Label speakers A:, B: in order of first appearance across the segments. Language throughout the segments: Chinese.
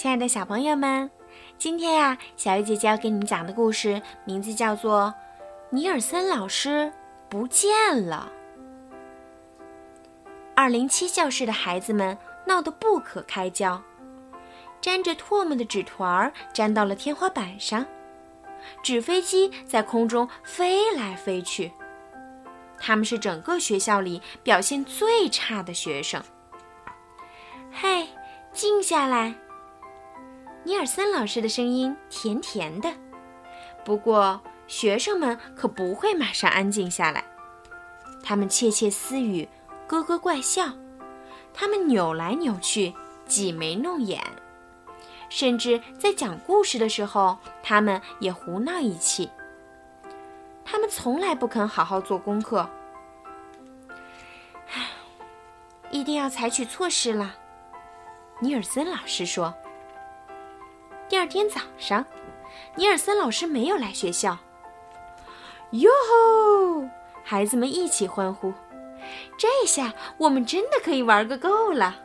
A: 亲爱的小朋友们，今天呀，小鱼姐姐要给你们讲的故事名字叫做《尼尔森老师不见了》。二零七教室的孩子们闹得不可开交，沾着唾沫的纸团儿粘到了天花板上，纸飞机在空中飞来飞去。他们是整个学校里表现最差的学生。嘿，静下来！尼尔森老师的声音甜甜的，不过学生们可不会马上安静下来，他们窃窃私语。咯咯怪笑，他们扭来扭去，挤眉弄眼，甚至在讲故事的时候，他们也胡闹一气。他们从来不肯好好做功课，唉 一定要采取措施了。尼尔森老师说。第二天早上，尼尔森老师没有来学校。哟吼！孩子们一起欢呼。这下我们真的可以玩个够了。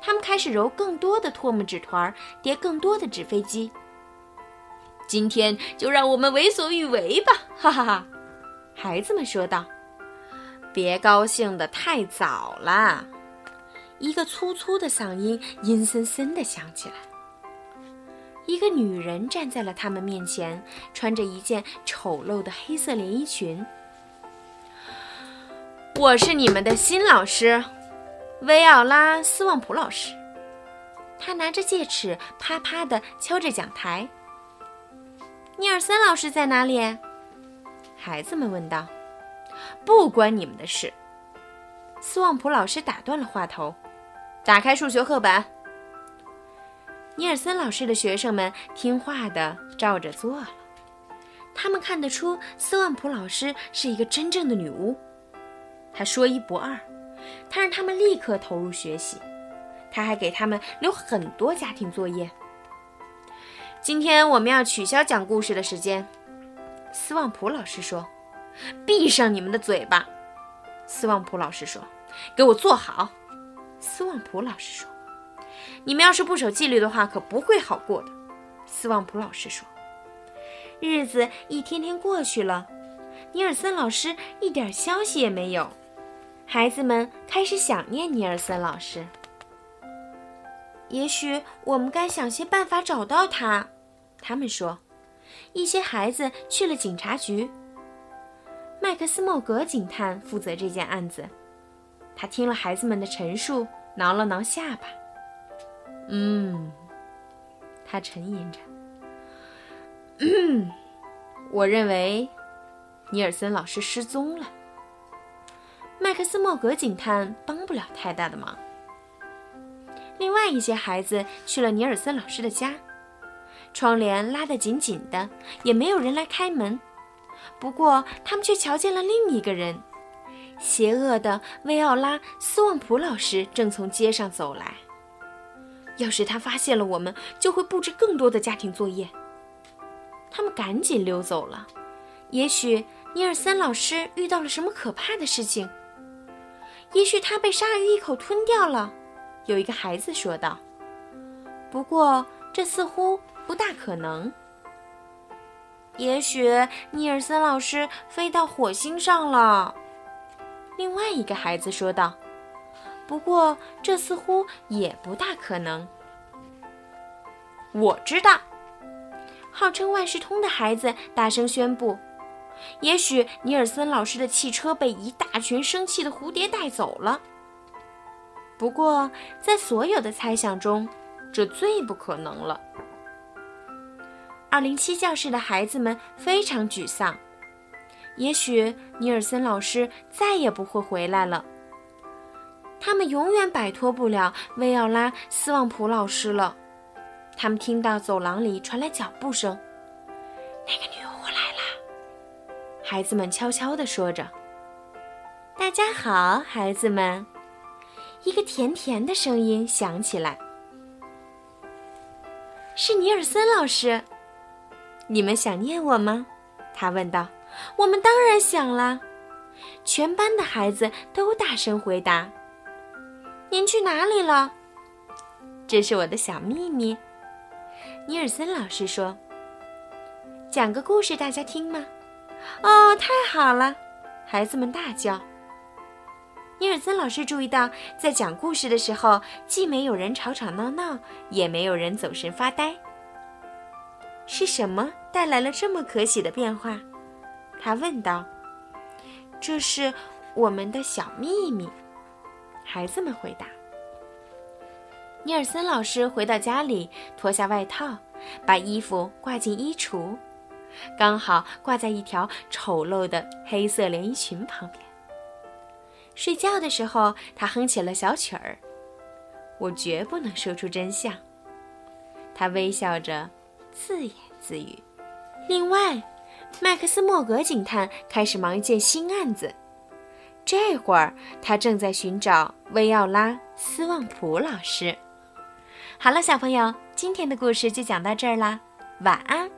A: 他们开始揉更多的唾沫纸团，叠更多的纸飞机。今天就让我们为所欲为吧！哈哈哈，孩子们说道。别高兴的太早了，一个粗粗的嗓音阴森森的响起来。一个女人站在了他们面前，穿着一件丑陋的黑色连衣裙。我是你们的新老师，维奥拉·斯旺普老师。他拿着戒尺，啪啪地敲着讲台。尼尔森老师在哪里？孩子们问道。不关你们的事。斯旺普老师打断了话头，打开数学课本。尼尔森老师的学生们听话地照着做了。他们看得出斯旺普老师是一个真正的女巫。她说一不二，她让他们立刻投入学习，他还给他们留很多家庭作业。今天我们要取消讲故事的时间，斯旺普老师说：“闭上你们的嘴巴。”斯旺普老师说：“给我坐好。”斯旺普老师说：“你们要是不守纪律的话，可不会好过的。”斯旺普老师说：“日子一天天过去了，尼尔森老师一点消息也没有。”孩子们开始想念尼尔森老师。也许我们该想些办法找到他，他们说。一些孩子去了警察局。麦克斯莫格警探负责这件案子。他听了孩子们的陈述，挠了挠下巴。嗯，他沉吟着。嗯，我认为尼尔森老师失踪了。麦克斯莫格警探帮不了太大的忙。另外一些孩子去了尼尔森老师的家，窗帘拉得紧紧的，也没有人来开门。不过，他们却瞧见了另一个人——邪恶的威奥拉·斯旺普老师正从街上走来。要是他发现了我们，就会布置更多的家庭作业。他们赶紧溜走了。也许尼尔森老师遇到了什么可怕的事情。也许他被鲨鱼一口吞掉了，有一个孩子说道。不过这似乎不大可能。也许尼尔森老师飞到火星上了，另外一个孩子说道。不过这似乎也不大可能。我知道，号称万事通的孩子大声宣布。也许尼尔森老师的汽车被一大群生气的蝴蝶带走了。不过，在所有的猜想中，这最不可能了。二零七教室的孩子们非常沮丧。也许尼尔森老师再也不会回来了。他们永远摆脱不了薇奥拉·斯旺普老师了。他们听到走廊里传来脚步声。那个女巫来了。孩子们悄悄地说着：“大家好，孩子们。”一个甜甜的声音响起来：“是尼尔森老师，你们想念我吗？”他问道。“我们当然想了。”全班的孩子都大声回答。“您去哪里了？”这是我的小秘密。尼尔森老师说：“讲个故事，大家听吗？”哦，太好了！孩子们大叫。尼尔森老师注意到，在讲故事的时候，既没有人吵吵闹闹，也没有人走神发呆。是什么带来了这么可喜的变化？他问道。“这是我们的小秘密。”孩子们回答。尼尔森老师回到家里，脱下外套，把衣服挂进衣橱，刚好挂在一条丑陋的黑色连衣裙旁边。睡觉的时候，他哼起了小曲儿。我绝不能说出真相。他微笑着，自言自语。另外，麦克斯莫格警探开始忙一件新案子。这会儿，他正在寻找维奥拉斯旺普老师。好了，小朋友，今天的故事就讲到这儿啦，晚安。